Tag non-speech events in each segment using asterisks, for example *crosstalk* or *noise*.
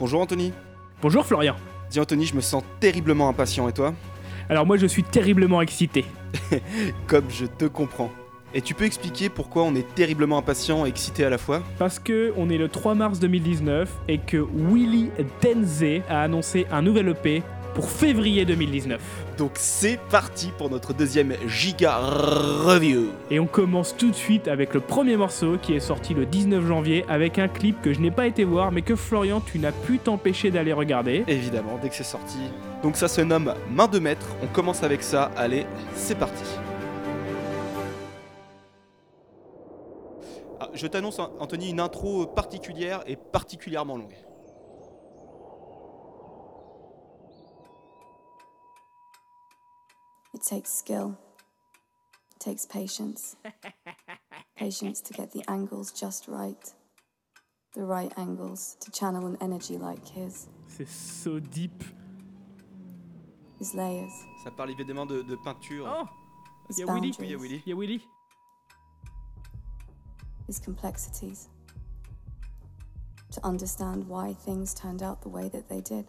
Bonjour Anthony. Bonjour Florian. Dis Anthony, je me sens terriblement impatient et toi? Alors moi je suis terriblement excité. *laughs* Comme je te comprends. Et tu peux expliquer pourquoi on est terriblement impatient et excité à la fois? Parce que on est le 3 mars 2019 et que Willy Denze a annoncé un nouvel EP pour février 2019. Donc c'est parti pour notre deuxième Giga Review. Et on commence tout de suite avec le premier morceau qui est sorti le 19 janvier avec un clip que je n'ai pas été voir mais que Florian tu n'as pu t'empêcher d'aller regarder. Évidemment, dès que c'est sorti. Donc ça se nomme Main de maître, on commence avec ça, allez, c'est parti. Ah, je t'annonce Anthony une intro particulière et particulièrement longue. It takes skill. It takes patience. *laughs* patience to get the angles just right. The right angles to channel an energy like his. C'est so deep. His layers. Ça parle évidemment de, de peinture. Oh His Il y a Willy. boundaries. Oui, il Willy. Il y a Willy. His complexities. To understand why things turned out the way that they did.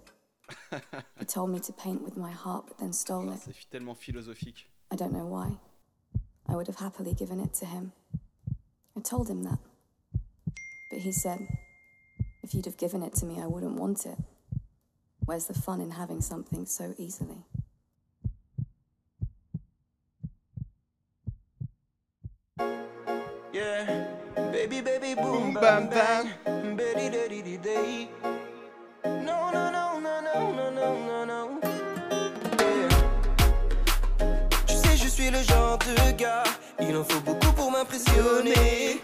He told me to paint with my heart, but then stole it. C'est tellement philosophique. I don't know why. I would have happily given it to him. I told him that. But he said, if you'd have given it to me, I wouldn't want it. Where's the fun in having something so easily? Yeah, baby, baby, boom, Boom, bam, bam, bam, genre de gars, il en faut beaucoup pour m'impressionner.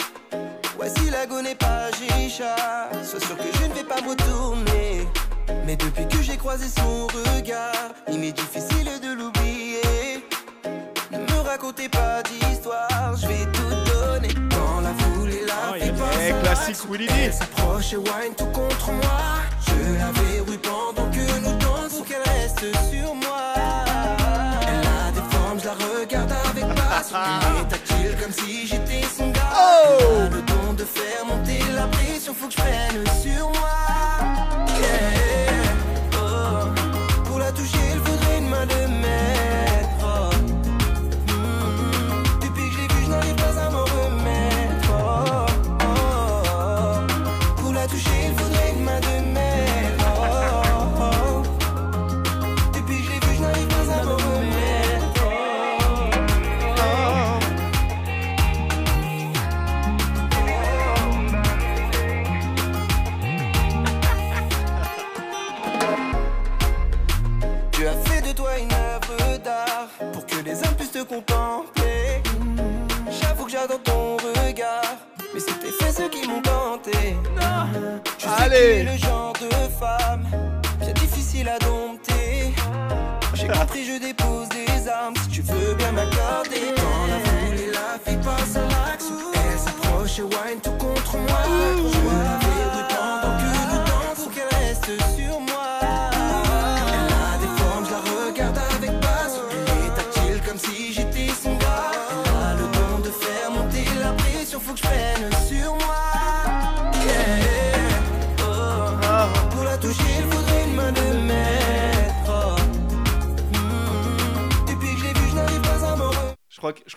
Voici la go n'est pas chicha, sois sûr que je ne vais pas me retourner. Mais depuis que j'ai croisé son regard, il m'est difficile de l'oublier. Ne me racontez pas d'histoire, je vais tout donner. Dans la foule et la Oh, Eh, à classique. Willy D. Elle s'approche et wine tout contre moi. Je la verrouille pendant que nous dansons, qu'elle reste sur moi. Elle est tactile comme si j'étais son gars. Oh le don de faire monter la pression, faut que je prenne sur moi. Yeah. Oh. Pour la toucher, il faudrait une main de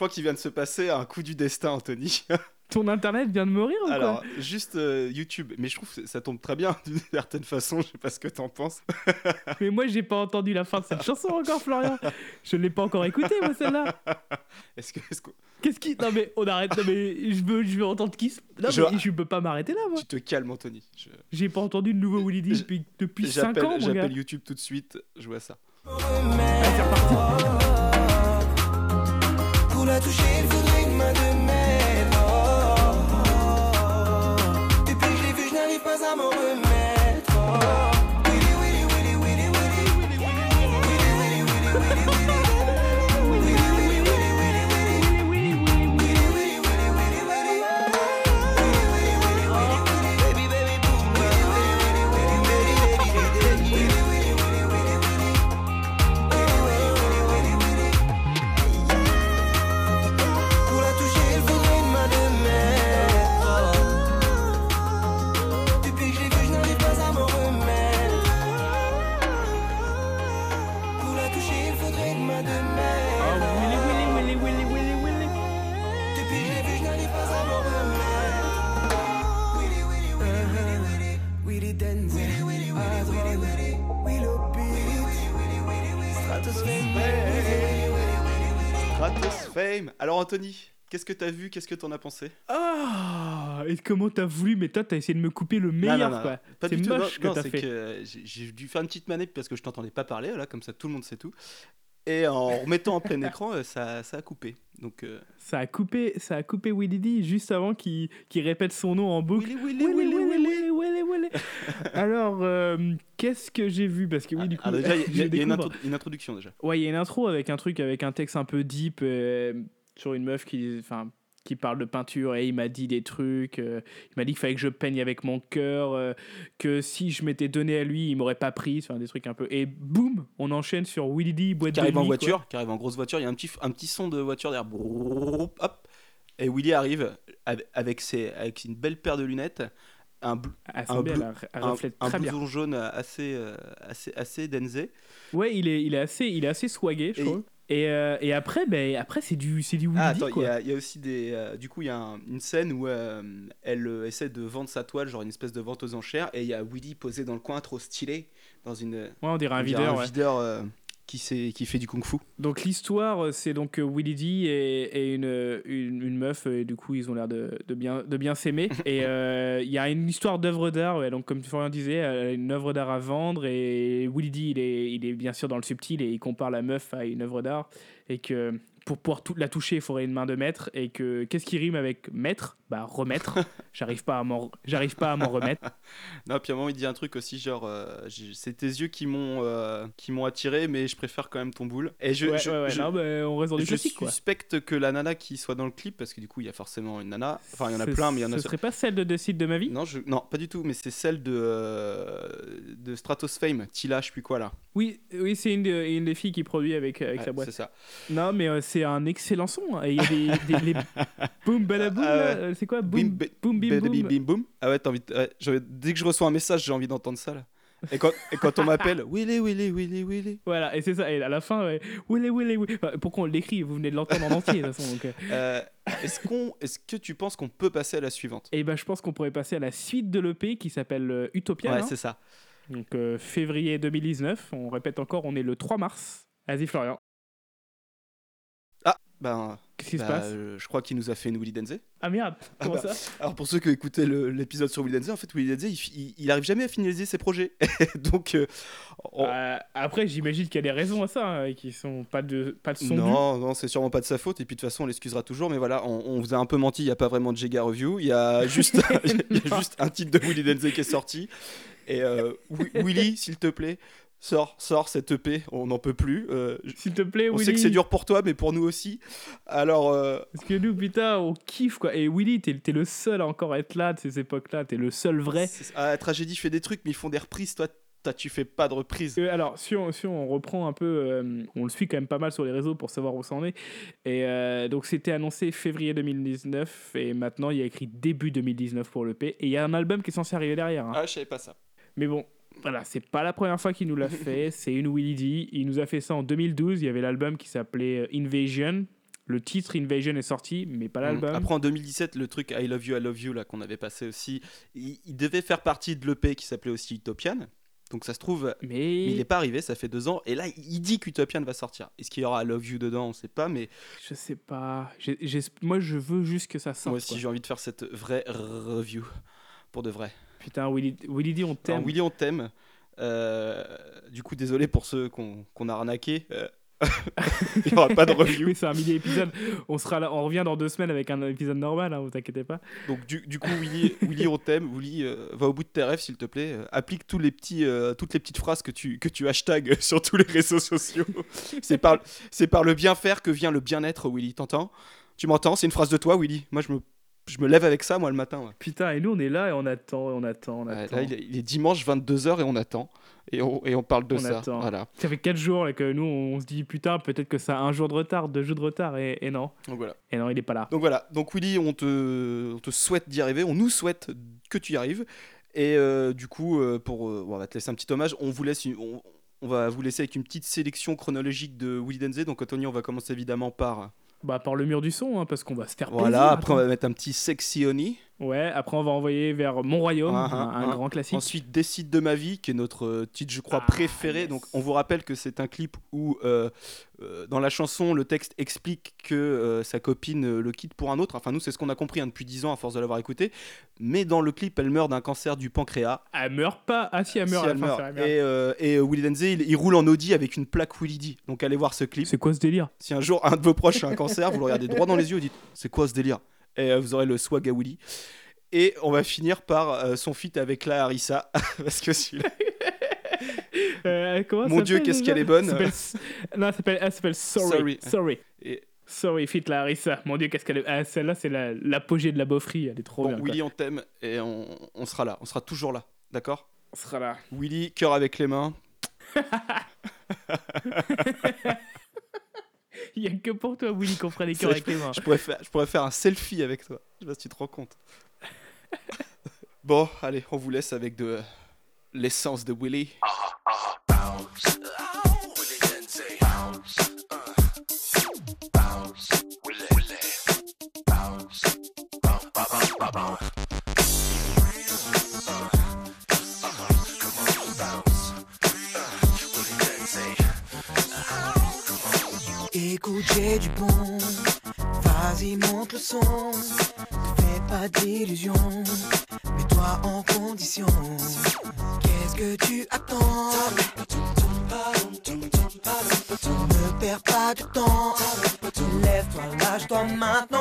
crois, que- je crois qu'il vient de se passer un coup du destin, Anthony. *laughs* Ton internet vient de mourir ou quoi Alors, juste euh, YouTube, mais je trouve que ça tombe très bien *laughs* d'une certaine façon, je sais pas ce que t'en penses. *laughs* Mais moi j'ai pas entendu la fin de cette chanson encore Florian. Je l'ai pas encore écoutée moi celle-là. Est-ce que, est-ce que Qu'est-ce qui Non mais on arrête. Non mais je veux je veux entendre qui se- Non Je- mais je peux pas m'arrêter là moi. tu te calmes, Anthony Je- J'ai pas entendu de nouveau Willy D depuis depuis 5 J'appelle ans mon gars. j'appelle YouTube tout de suite, je vois ça. Allez, c'est reparti. La toucher, il main de maître. Oh, oh, oh. Depuis que je l'ai vue, je n'arrive pas à m'en remettre. Fame. Alors Anthony, qu'est-ce que t'as vu? Qu'est-ce que t'en as pensé? Ah Et comment t'as voulu? Mais toi, t'as essayé de me couper le meilleur, Non, non, non, quoi. Pas C'est du tout. moche non, que t'as c'est fait. que j'ai- dû faire une petite manette parce que je t'entendais pas parler, là, comme ça tout le monde sait tout. Et en *laughs* remettant en plein écran, euh, ça, ça a coupé. Donc, euh, Ça a coupé, ça a coupé Willy D juste avant qu'il qu'il répète son nom en boucle. Willy, Willy, Willy, Willy, Willy. *laughs* Alors, euh, qu'est-ce que j'ai vu? Parce que oui, du coup, Ah, déjà, *laughs* il y a- y y une, découvre. intro- une introduction déjà. Ouais, il y a une intro avec un truc, avec un texte un peu deep euh, sur une meuf qui, enfin, qui parle de peinture et il m'a dit des trucs. euh, il m'a dit qu'il fallait que je peigne avec mon cœur, euh, que si je m'étais donné à lui, il m'aurait pas pris. Enfin, des trucs un peu. Et boum, on enchaîne sur Willy D, boîte Qui arrive en quoi. voiture, qui arrive en grosse voiture, il y a un petit, un petit son de voiture derrière. Hop. Et Willy arrive avec, ses, avec une belle paire de lunettes, un, Ah, un bleu- elle, elle un, un blouson jaune assez, euh, assez, assez densé. Ouais, il est, il est assez, il est assez swagué, je Et- trouve. Et, euh, et après, ben, après c'est du, c'est du Willy Ah, attends, il y, y a aussi des. euh, du coup, il y a un- une scène où euh, elle euh, essaie de vendre sa toile, genre une espèce de vente aux enchères, et il y a Willy posé dans le coin, trop stylé, dans une. Ouais, on dirait un dirait videur. ouais. videur, euh, qui, fait du kung fu. Donc l'histoire, euh, c'est donc euh, Willy D et, et une, euh, une, une meuf, et du coup ils ont l'air de, de bien, de bien s'aimer. *laughs* et euh, il y a une histoire d'œuvre d'art, ouais, donc comme Florian disait, elle a une œuvre d'art à vendre, et Willy D il est, il est bien sûr dans le subtil, et il compare la meuf à une œuvre d'art, et que pour pouvoir tout- la toucher, il faudrait une main de maître, et que qu'est-ce qui rime avec maître? Bah remettre. *laughs* J'arrive pas à m'en, j'arrive pas à m'en remettre. *laughs* Non, puis à un moment, il dit un truc aussi, genre, euh, c'est tes yeux qui m'ont euh, qui m'ont attiré, mais je préfère quand même ton boule. Et je, ouais, je, ouais, ouais, je- non, mais on reste dans du je quoi. suspecte que la nana qui soit dans le clip, parce que du coup, il y a forcément une nana. Enfin, il y en a Ce- plein, mais il y en a. Ce serait pas celle de Décide de ma vie? Non, je... non, pas du tout, mais c'est celle de, euh, de Stratos Fame, Tila, je sais plus quoi là. Oui, oui c'est une, de- une des filles qui produit avec, avec Ouais, sa boîte. c'est ça. Non, mais euh, c'est un excellent son. hein. Et il y a des, des les *laughs* Ah là, euh, c'est quoi Bim, ba- boum, bim, bim, boum. Ah ouais, t'as envie de- ouais, j'ai- dès que je reçois un message, j'ai envie d'entendre ça là. Et quand, et quand on m'appelle, *laughs* Willy, Willy, Willy, Willy. Voilà, et c'est ça. Et à la fin, ouais, Willy, Willy, Willy. Enfin, pourquoi on l'écrit Vous venez de l'entendre en entier, de toute façon. Donc, euh. *laughs* Euh, est-ce, qu'on, est-ce que tu penses qu'on peut passer à la suivante? Et ben, je pense qu'on pourrait passer à la suite de l'EP qui s'appelle euh, Utopia. Ouais, hein. c'est ça. Donc, euh, février 2019. On répète encore, on est le 3 mars. Vas-y, Florian. Ben, Qu'est-ce qui bah, se passe euh, je crois qu'il nous a fait une Willy Denze. Ah merde, Ah bah. ça Alors pour ceux qui le- l'épisode sur Willy Denze, en fait Willy Denze, il, il, il arrive jamais à finaliser ses projets. *laughs* Donc, euh, on- Euh, Après, j'imagine qu'il y a des raisons à ça, hein, qui sont pas de, pas de son dû. non, non, c'est sûrement pas de sa faute. Et puis de toute façon, on l'excusera toujours. Mais voilà, on, on vous a un peu menti. Il n'y a pas vraiment de Jega Review. Il y a *laughs* juste, *laughs* il y a juste un titre de Willy Denze qui est sorti. Et euh, Wi- Willy, s'il te plaît, sors, sors cette EP. On n'en peut plus. Euh, S'il te plaît, on Willy. sait que c'est dur pour toi, mais pour nous aussi. Alors, euh, Parce que nous, putain, on kiffe quoi. Et Willy, t'es le seul à encore être là de ces époques-là. T'es le seul vrai. ah, Tragédie fait des trucs, mais ils font des reprises. Toi, toi, tu fais pas de reprises. Euh, alors, si on, si on reprend un peu, euh, on le suit quand même pas mal sur les réseaux pour savoir où ça en est. Et euh, donc, c'était annoncé février 2019, et maintenant il y a écrit début 2019 pour l'EP. Et il y a un album qui est censé arriver derrière. hein. Ah, je savais pas ça. Mais bon, voilà, c'est pas la première fois qu'il nous l'a *laughs* fait. c'est une Willy D. Il nous a fait ça en 2012. Il y avait l'album qui s'appelait euh, Invasion. Le titre Invasion est sorti, mais pas l'album. Après en 2017, le truc I Love You, I Love You là qu'on avait passé aussi, il, il devait faire partie de l'EP qui s'appelait aussi Utopian. Donc ça se trouve, Mais il n'est pas arrivé, ça fait deux ans. Et là, il dit qu'Utopian va sortir. Est-ce qu'il y aura I Love You dedans? On sait pas, mais je sais pas. Moi, je veux juste que ça sorte. moi aussi j'ai envie de faire cette vraie review pour de vrai. Putain, Willy, Willy D, on Alors, t'aime. Willy, on t'aime. Euh, du coup, désolé pour ceux qu'on qu'on a arnaqué. Euh, *laughs* il n'y aura pas de review. Oui, c'est un mini épisode. On sera là, on revient dans deux semaines avec un épisode normal, hein, vous inquiétez pas. Donc du, du coup, Willy, Willy, on t'aime. Willy, euh, va au bout de tes rêves, s'il te plaît. Applique tous les petits, toutes les petites phrases que tu, que tu hashtags *laughs* sur tous les réseaux sociaux. c'est par, c'est par le bien faire que vient le bien-être, Willy. T'entends? Tu m'entends? C'est une phrase de toi, Willy? Moi, je me, je me lève avec ça, moi, le matin. ouais. Putain, et nous on est là et on attend, on attend, on attend. là, il est, il est dimanche 22h et on attend. Et on, et on parle de On ça. attend. Voilà. Ça fait 4 jours là, que nous on se dit putain, peut-être que ça a un jour de retard, deux jours de retard, et, et non. Donc voilà. Et non, il est pas là. Donc voilà, donc Willy, on te, on te souhaite d'y arriver, on nous souhaite que tu y arrives. Et euh, du coup, euh, pour, euh, on va te laisser un petit hommage, on vous laisse, une- on, on va vous laisser avec une petite sélection chronologique de Willy Denze. Donc Anthony, on va commencer évidemment par Bah, par le mur du son, hein, parce qu'on va se faire Voilà, plaisir, après on va mettre un petit Sexy Honey. Ouais, après on va envoyer vers Mon Royaume, Ah, un, ah, un grand classique. Ensuite, Décide de ma vie, qui est notre euh, titre, je crois, Ah, préféré. yes. Donc, on vous rappelle que c'est un clip où, euh, euh, dans la chanson, le texte explique que euh, sa copine le quitte pour un autre. Enfin, nous, c'est ce qu'on a compris hein, depuis 10 ans à force de l'avoir écouté. Mais dans le clip, elle meurt d'un cancer du pancréas. Elle meurt pas. Ah si, elle meurt Si elle fin, meurt. vrai. Et, euh, et euh, Willy Denzey, il, il roule en Audi avec une plaque Willy D. Donc, allez voir ce clip. C'est quoi ce délire? Si un jour un de vos proches a un cancer, vous le regardez droit dans les yeux et dites C'est quoi ce délire? Et euh, vous aurez le swag à Willy. Et on va finir par euh, son feat avec la Harissa. *laughs* parce que celui-là. *laughs* Euh, Mon Dieu, qu'est-ce qu'elle est bonne. Non, elle s'appelle, elle s'appelle Sorry. Sorry. Sorry. Et- Sorry, fit la Harissa. Mon Dieu, qu'est-ce qu'elle est. Ah, celle-là, c'est la- l'apogée de la beaufrie. Elle est trop Bon, bien. quoi. Willy, on t'aime et on, on sera là. On sera toujours là. D'accord? On sera là. Willy, cœur avec les mains. *laughs* *laughs* Il y a que pour toi, Willy, qu'on fera les cœurs avec les mains. Je pourrais, faire, je pourrais faire un selfie avec toi. Je sais pas si tu te rends compte. *laughs* bon, allez, on vous laisse avec de l'essence de Willy. Écoute, j'ai du bon. Vas-y, monte le son. Te fais pas d'illusions. Mets-toi en condition. Qu'est-ce que tu attends? Ne perds pas de temps. Lève-toi, lâche-toi maintenant.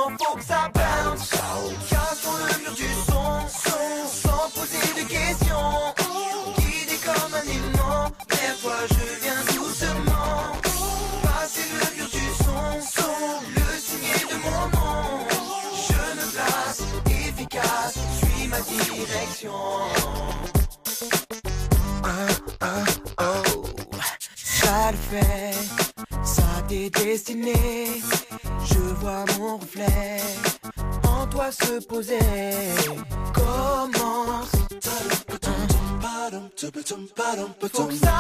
Toi se poser. Commence. Ça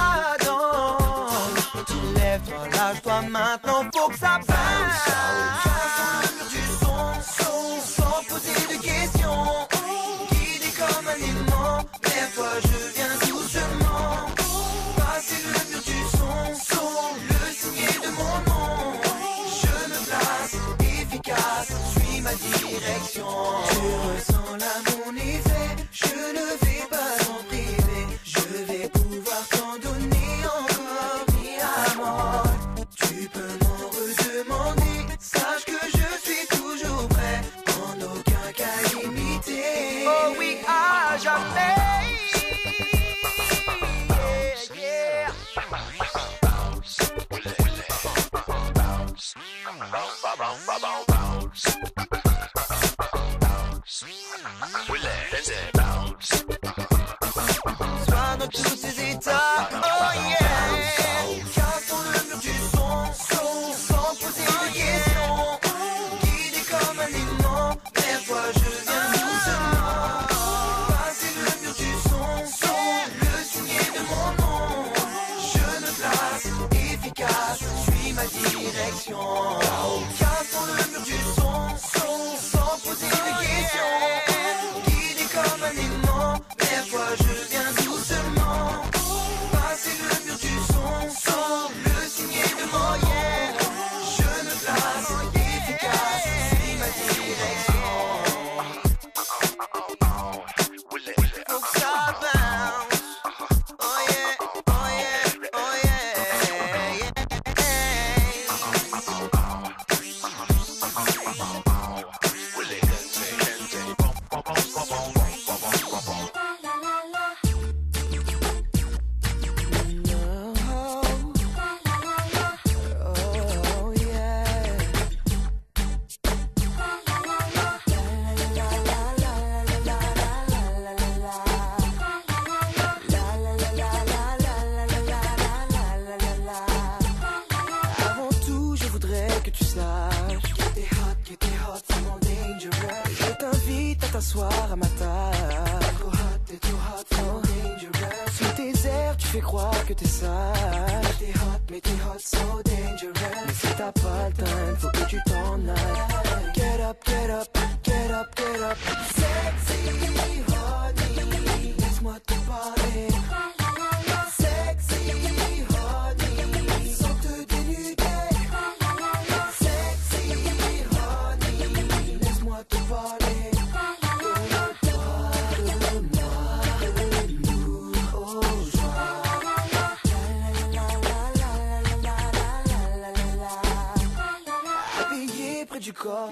아,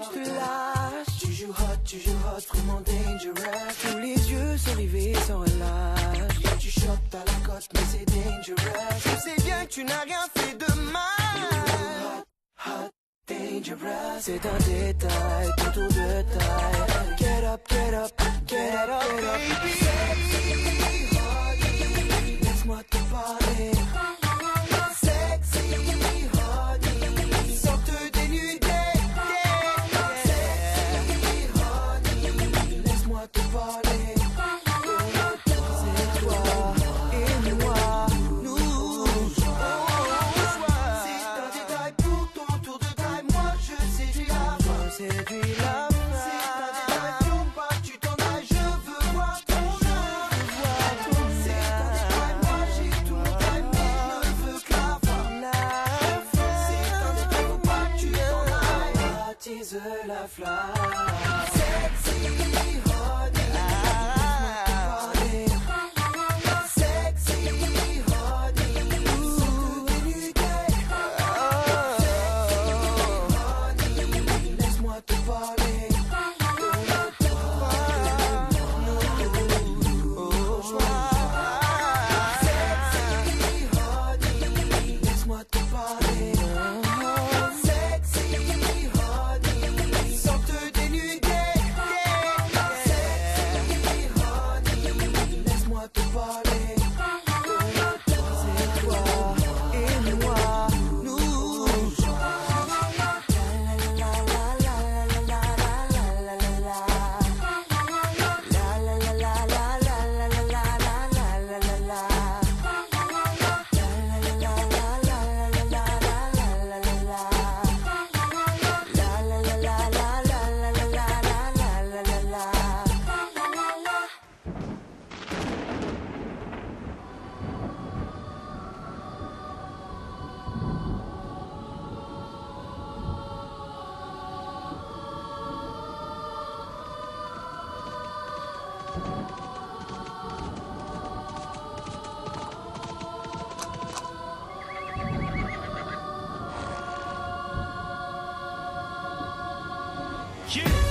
Yeah.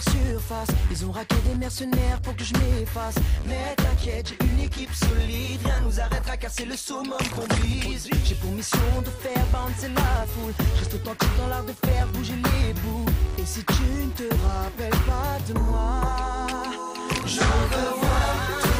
surface. Ils ont raqué des mercenaires pour que je m'efface. Mais t'inquiète, j'ai une équipe solide. Rien nous arrêtera car c'est le summum qu'on brise. J'ai pour mission de faire bouncer la foule. Je reste authentique dans l'art de faire bouger les bouts. Et si tu ne te rappelles pas de moi, je veux voir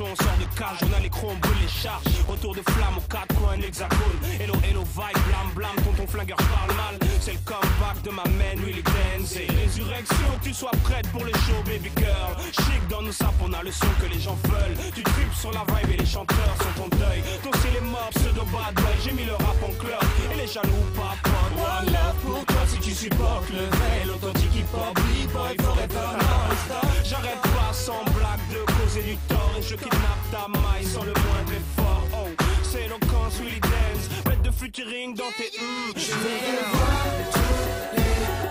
on sort de cage, on a les chromes, brûle les charges. Retour de flamme aux quatre coins, hexagone. Hello, hello, vibe, blam, blam, quand ton flingueur parle mal. C'est le comeback de ma main, Willy Denzey. Résurrection, tu sois prête pour le show, baby girl. Chic dans nos sapes, on a le son que les gens veulent. Tu tripes sur la vibe et les chanteurs sont en deuil. Ton style est mob, pseudo bad boy, j'ai mis le rap en club. Et les jaloux, pas One love pour toi si tu supportes le vrai L'authentique hip-hop, b-boy forever J'arrête pas sans blague de causer du tort Et je kidnappe ta maille sans le moindre effort. Oh, c'est l'occurrence, really dance Bête de featuring dans tes hum. Je vais voir tous les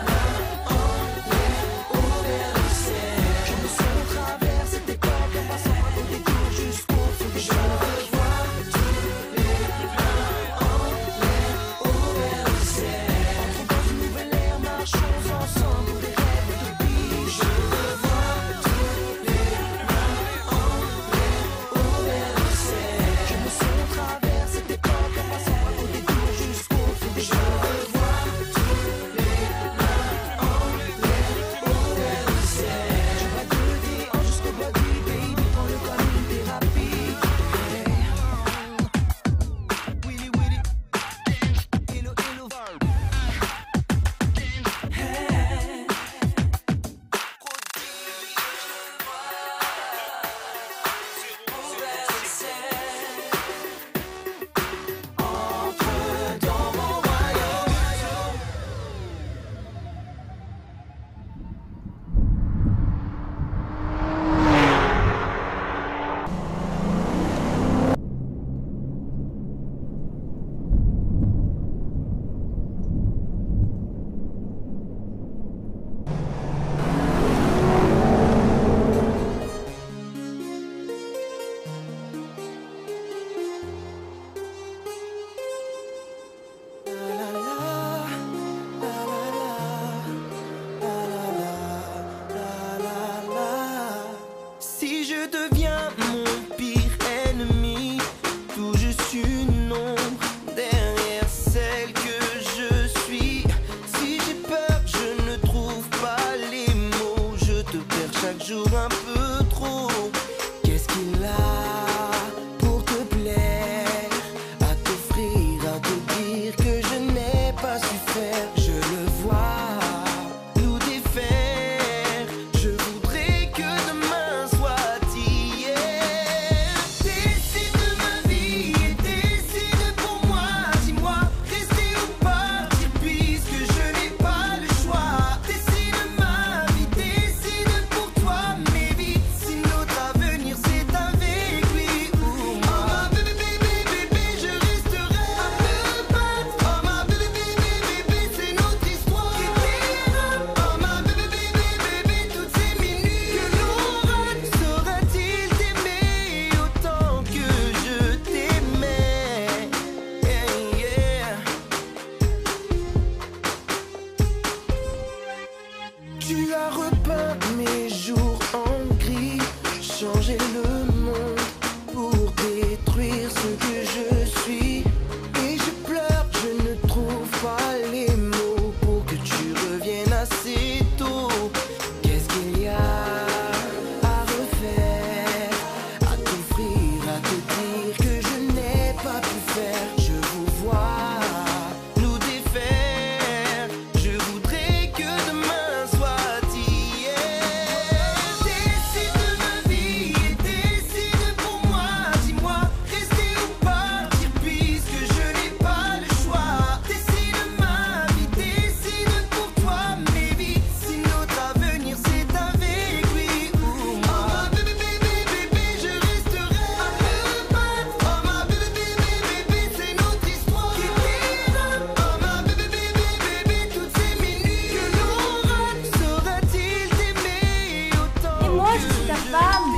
Bye.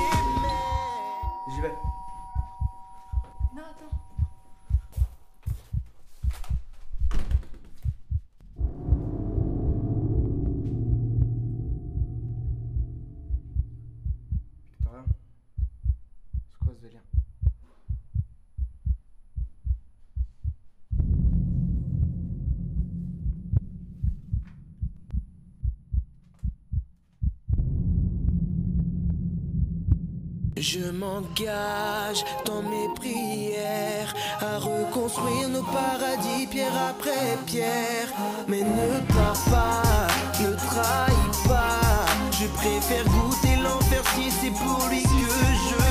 Je m'engage dans mes prières à reconstruire nos paradis pierre après pierre. Mais ne pars pas, ne trahis pas. Je préfère goûter l'enfer si c'est pour lui que je